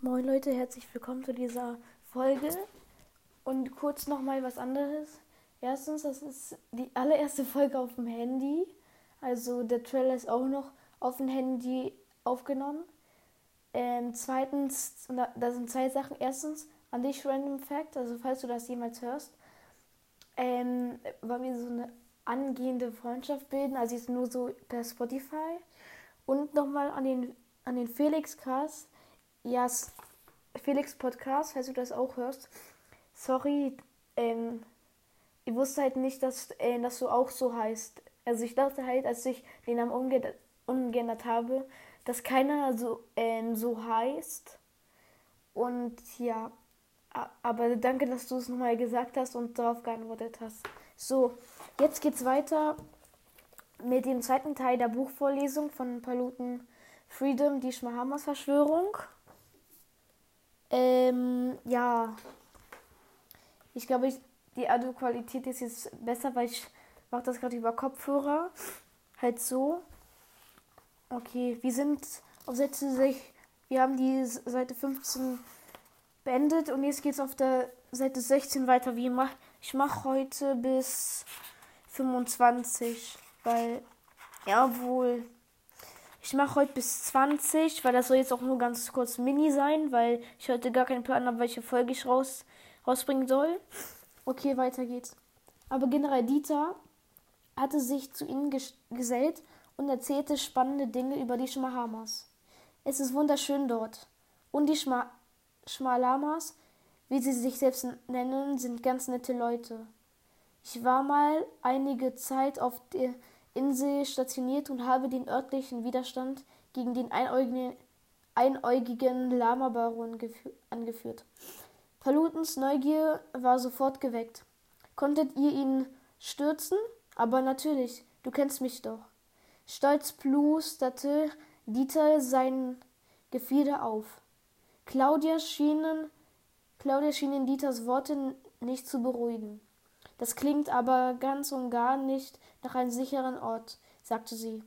Moin Leute, herzlich willkommen zu dieser Folge. Und kurz nochmal was anderes. Erstens, das ist die allererste Folge auf dem Handy. Also der Trailer ist auch noch auf dem Handy aufgenommen. Ähm, zweitens, da sind zwei Sachen. Erstens, an dich Random Fact, also falls du das jemals hörst, ähm, weil wir so eine angehende Freundschaft bilden, also jetzt nur so per Spotify. Und nochmal an den, an den Felix Cast ja, Felix Podcast, falls du das auch hörst. Sorry, ähm, ich wusste halt nicht, dass, äh, dass du auch so heißt. Also ich dachte halt, als ich den Namen umge umgeändert habe, dass keiner so, ähm, so heißt. Und ja, aber danke, dass du es nochmal gesagt hast und darauf geantwortet hast. So, jetzt geht's weiter mit dem zweiten Teil der Buchvorlesung von Paluten Freedom, die Schmahamas Verschwörung. Ähm, ja. Ich glaube, die Audioqualität ist jetzt besser, weil ich mache das gerade über Kopfhörer. Halt so. Okay, wir sind auf Seite 6. Wir haben die Seite 15 beendet und jetzt geht es auf der Seite 16 weiter. Wie mach, ich mache heute bis 25, weil, jawohl. Ich mache heute bis 20, weil das soll jetzt auch nur ganz kurz Mini sein, weil ich heute gar keinen Plan habe, welche Folge ich raus, rausbringen soll. Okay, weiter geht's. Aber General Dieter hatte sich zu ihnen gesellt und erzählte spannende Dinge über die Schmahamas. Es ist wunderschön dort. Und die Schma Schmalamas, wie sie sich selbst nennen, sind ganz nette Leute. Ich war mal einige Zeit auf der Insel stationiert und habe den örtlichen Widerstand gegen den einäugigen, einäugigen Lama-Baron angeführt. Palutens Neugier war sofort geweckt. Konntet ihr ihn stürzen? Aber natürlich, du kennst mich doch. Stolz plusterte Dieter sein Gefieder auf. Claudia schienen, Claudia schienen Dieters Worte nicht zu beruhigen. Das klingt aber ganz und gar nicht nach einem sicheren Ort, sagte sie.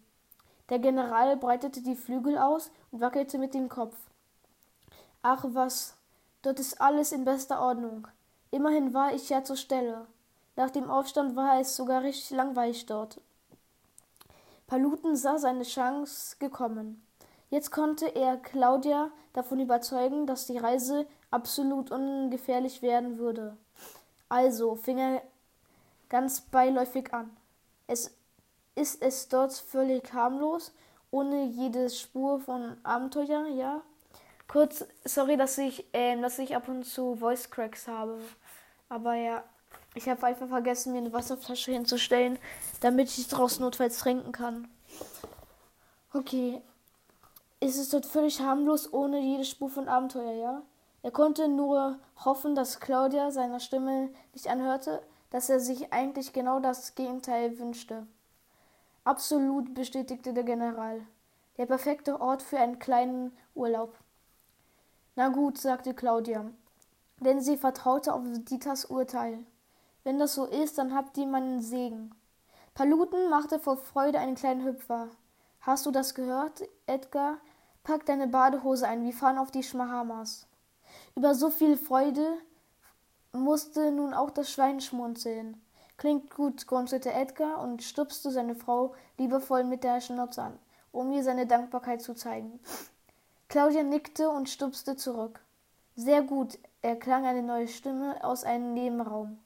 Der General breitete die Flügel aus und wackelte mit dem Kopf. Ach was, dort ist alles in bester Ordnung. Immerhin war ich ja zur Stelle. Nach dem Aufstand war es sogar richtig langweilig dort. Paluten sah seine Chance gekommen. Jetzt konnte er Claudia davon überzeugen, dass die Reise absolut ungefährlich werden würde. Also fing er ganz beiläufig an. Es ist es dort völlig harmlos, ohne jede Spur von Abenteuer, ja. Kurz, sorry, dass ich, äh, dass ich ab und zu Voice Cracks habe. Aber ja, ich habe einfach vergessen, mir eine Wasserflasche hinzustellen, damit ich daraus notfalls trinken kann. Okay. Ist es dort völlig harmlos, ohne jede Spur von Abenteuer, ja? Er konnte nur hoffen, dass Claudia seiner Stimme nicht anhörte, dass er sich eigentlich genau das Gegenteil wünschte. Absolut, bestätigte der General. Der perfekte Ort für einen kleinen Urlaub. Na gut, sagte Claudia, denn sie vertraute auf Dieters Urteil. Wenn das so ist, dann habt ihr meinen Segen. Paluten machte vor Freude einen kleinen Hüpfer. Hast du das gehört, Edgar? Pack deine Badehose ein, wir fahren auf die Schmahamas. Über so viel Freude musste nun auch das Schwein schmunzeln. Klingt gut, grunzelte Edgar und stupste seine Frau liebevoll mit der Schnauze an, um ihr seine Dankbarkeit zu zeigen. Claudia nickte und stupste zurück. Sehr gut, erklang eine neue Stimme aus einem Nebenraum.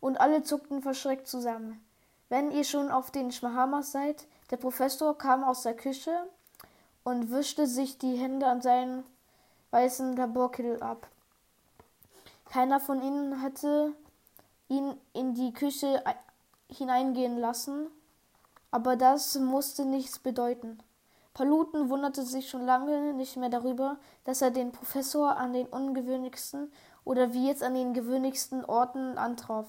Und alle zuckten verschreckt zusammen. Wenn ihr schon auf den Schmahamas seid, der Professor kam aus der Küche und wischte sich die Hände an seinen weißen Laborkittel ab. Keiner von ihnen hatte ihn in die Küche hineingehen lassen, aber das musste nichts bedeuten. Paluten wunderte sich schon lange nicht mehr darüber, dass er den Professor an den ungewöhnlichsten oder wie jetzt an den gewöhnlichsten Orten antraf.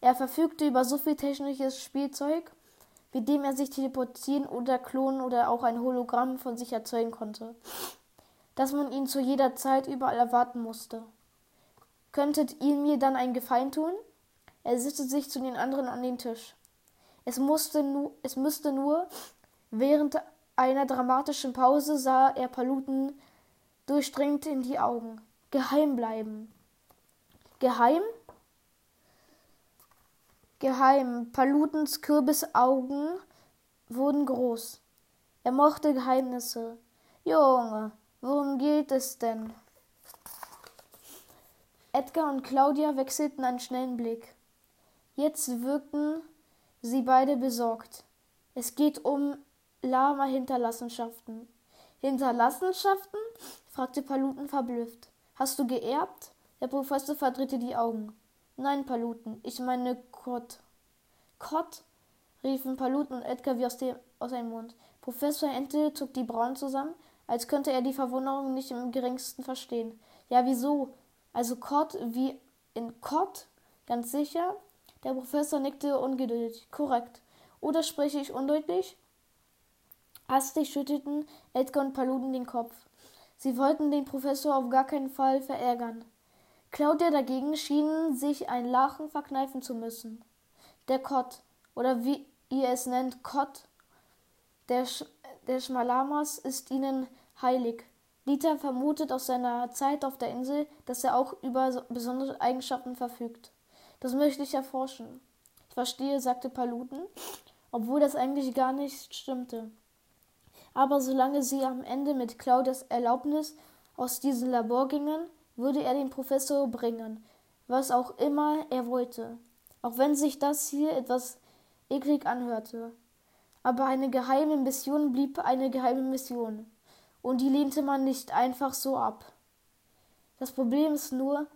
Er verfügte über so viel technisches Spielzeug, wie dem er sich teleportieren oder klonen oder auch ein Hologramm von sich erzeugen konnte, dass man ihn zu jeder Zeit überall erwarten musste. Könntet ihr mir dann einen Gefallen tun? Er setzte sich zu den anderen an den Tisch. Es, musste nu es müsste nur, während einer dramatischen Pause sah er Paluten durchdringt in die Augen. Geheim bleiben. Geheim? Geheim. Palutens Kürbisaugen wurden groß. Er mochte Geheimnisse. Junge, worum geht es denn? Edgar und Claudia wechselten einen schnellen Blick. Jetzt wirkten sie beide besorgt. Es geht um Lama-Hinterlassenschaften. Hinterlassenschaften? fragte Paluten verblüfft. Hast du geerbt? Der Professor verdrehte die Augen. Nein, Paluten, ich meine Kott. Kott? riefen Paluten und Edgar wie aus, dem, aus einem Mund. Professor Ente zog die Brauen zusammen, als könnte er die Verwunderung nicht im geringsten verstehen. Ja, wieso? Also Kott wie in Kott? Ganz sicher? Der Professor nickte ungeduldig. Korrekt. Oder spreche ich undeutlich? Hastig schüttelten Edgar und Paluden den Kopf. Sie wollten den Professor auf gar keinen Fall verärgern. Claudia dagegen schien sich ein Lachen verkneifen zu müssen. Der Kott, oder wie ihr es nennt, Kott, der, Sch der Schmalamas ist ihnen heilig. Dieter vermutet aus seiner Zeit auf der Insel, dass er auch über besondere Eigenschaften verfügt. Das möchte ich erforschen. Ich verstehe, sagte Paluten, obwohl das eigentlich gar nicht stimmte. Aber solange sie am Ende mit Claudias Erlaubnis aus diesem Labor gingen, würde er den Professor bringen, was auch immer er wollte, auch wenn sich das hier etwas eklig anhörte. Aber eine geheime Mission blieb eine geheime Mission, und die lehnte man nicht einfach so ab. Das Problem ist nur,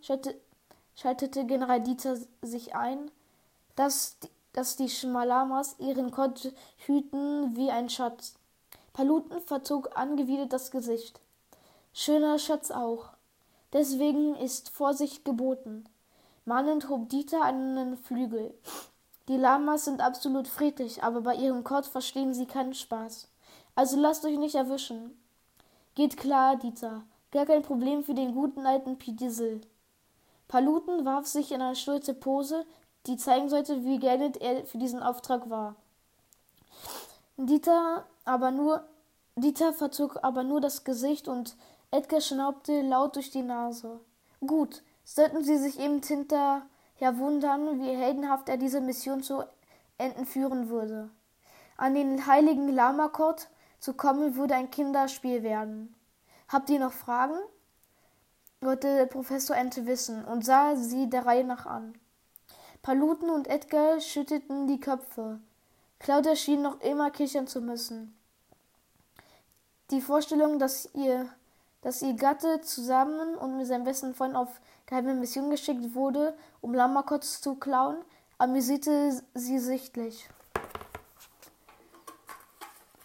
schaltete General Dieter sich ein, dass, dass die Schmalamas ihren Gott hüten wie ein Schatz. Paluten verzog angewidert das Gesicht. Schöner Schatz auch. Deswegen ist Vorsicht geboten. Mahnend hob Dieter einen Flügel. Die Lamas sind absolut friedlich, aber bei ihrem Gott verstehen sie keinen Spaß. Also lasst euch nicht erwischen. Geht klar, Dieter. Gar kein Problem für den guten alten Pidiesel. Paluten warf sich in eine stolze Pose, die zeigen sollte, wie geeignet er für diesen Auftrag war. Dieter aber nur Dieter verzog aber nur das Gesicht und Edgar schnaubte laut durch die Nase. Gut, sollten Sie sich eben hinterher wundern, wie heldenhaft er diese Mission zu Enden führen würde. An den heiligen Lamakot zu kommen, würde ein Kinderspiel werden. Habt ihr noch Fragen? wollte Professor Ente wissen und sah sie der Reihe nach an. Paluten und Edgar schüttelten die Köpfe. Claudia schien noch immer kichern zu müssen. Die Vorstellung, dass ihr, dass ihr Gatte zusammen und mit seinem besten Freund auf geheime Mission geschickt wurde, um Lamakots zu klauen, amüsierte sie sichtlich.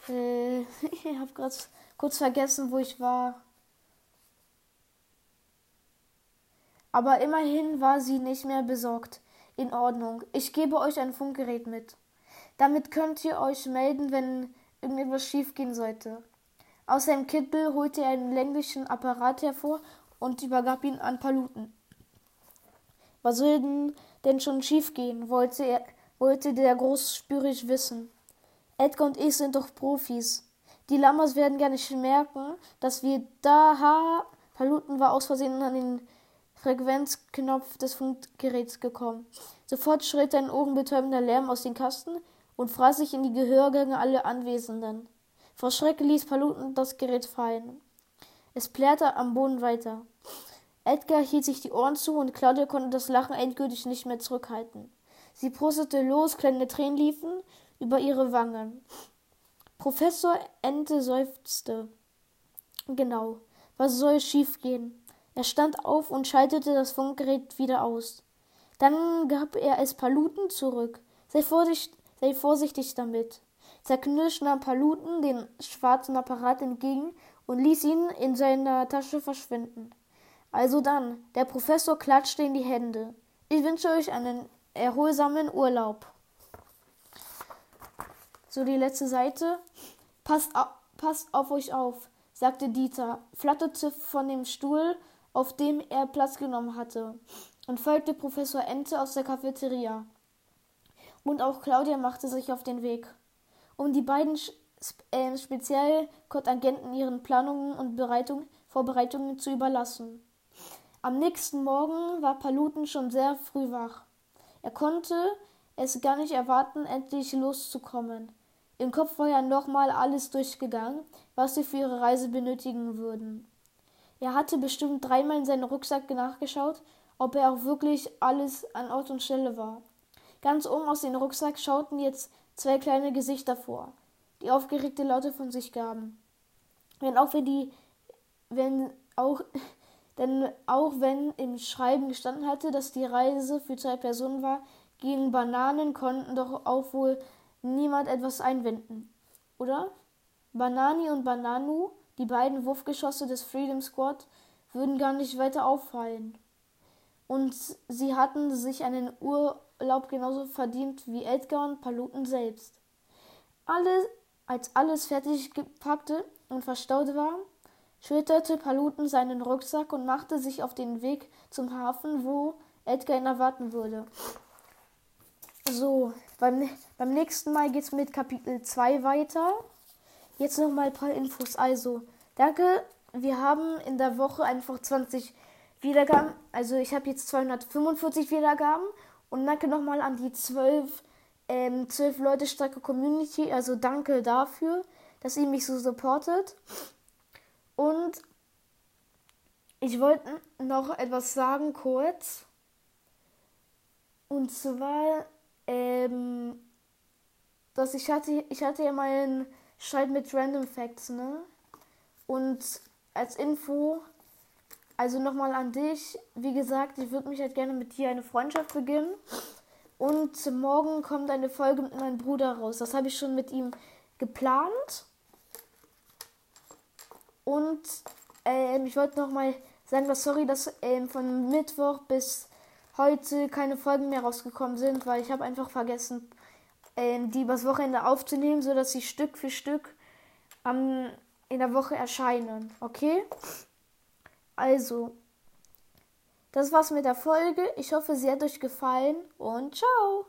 Äh, ich habe gerade kurz vergessen, wo ich war. Aber immerhin war sie nicht mehr besorgt. In Ordnung. Ich gebe euch ein Funkgerät mit. Damit könnt ihr euch melden, wenn irgendetwas schiefgehen sollte. Aus seinem Kittel holte er einen länglichen Apparat hervor und übergab ihn an Paluten. Was soll denn schon schiefgehen? wollte, wollte der großspürig wissen. Edgar und ich sind doch Profis. Die Lamas werden gar nicht merken, dass wir da. Ha Paluten war aus Versehen an den Frequenzknopf des Funkgeräts gekommen. Sofort schritt ein ohrenbetäubender Lärm aus den Kasten und fraß sich in die Gehörgänge aller Anwesenden. Vor Schreck ließ Paluten das Gerät fallen. Es plärrte am Boden weiter. Edgar hielt sich die Ohren zu und Claudia konnte das Lachen endgültig nicht mehr zurückhalten. Sie prustete los, kleine Tränen liefen über ihre Wangen. Professor Ente seufzte. Genau, was soll schiefgehen? Er stand auf und schaltete das Funkgerät wieder aus. Dann gab er es Paluten zurück. Sei, vorsicht, sei vorsichtig damit. Zerknirscht nahm Paluten den schwarzen Apparat entgegen und ließ ihn in seiner Tasche verschwinden. Also dann, der Professor klatschte in die Hände. Ich wünsche euch einen erholsamen Urlaub. So die letzte Seite. Passt, passt auf euch auf, sagte Dieter, flatterte von dem Stuhl auf dem er Platz genommen hatte, und folgte Professor Ente aus der Cafeteria. Und auch Claudia machte sich auf den Weg. Um die beiden äh, Spezialkotagenten ihren Planungen und Bereitungen Vorbereitungen zu überlassen. Am nächsten Morgen war Paluten schon sehr früh wach. Er konnte es gar nicht erwarten, endlich loszukommen. Im Kopf war ja nochmal alles durchgegangen, was sie für ihre Reise benötigen würden. Er hatte bestimmt dreimal in seinen Rucksack nachgeschaut, ob er auch wirklich alles an Ort und Stelle war. Ganz oben aus dem Rucksack schauten jetzt zwei kleine Gesichter vor, die aufgeregte Laute von sich gaben. Wenn auch wenn die, wenn auch, denn auch wenn im Schreiben gestanden hatte, dass die Reise für zwei Personen war, gegen Bananen konnten doch auch wohl niemand etwas einwenden, oder? Banani und Bananu, die beiden Wurfgeschosse des Freedom Squad, würden gar nicht weiter auffallen. Und sie hatten sich einen Urlaub genauso verdient wie Edgar und Paluten selbst. Alle, als alles fertig gepackte und verstaut war, schütterte Paluten seinen Rucksack und machte sich auf den Weg zum Hafen, wo Edgar ihn erwarten würde. So, beim, beim nächsten Mal geht es mit Kapitel 2 weiter. Jetzt noch mal ein paar Infos. Also, danke. Wir haben in der Woche einfach 20 Wiedergaben. Also, ich habe jetzt 245 Wiedergaben. Und danke nochmal an die 12, ähm, 12 Leute starke Community. Also, danke dafür, dass ihr mich so supportet. Und ich wollte noch etwas sagen kurz. Und zwar ähm, dass ich hatte, ich hatte ja mal einen Streit mit Random Facts, ne? Und als Info, also nochmal an dich, wie gesagt, ich würde mich halt gerne mit dir eine Freundschaft beginnen. Und morgen kommt eine Folge mit meinem Bruder raus. Das habe ich schon mit ihm geplant. Und ähm, ich wollte nochmal sagen, dass sorry, dass ähm, von Mittwoch bis heute keine Folgen mehr rausgekommen sind, weil ich habe einfach vergessen, äh, die übers Wochenende aufzunehmen, sodass sie Stück für Stück ähm, in der Woche erscheinen. Okay? Also, das war's mit der Folge. Ich hoffe, sie hat euch gefallen und ciao!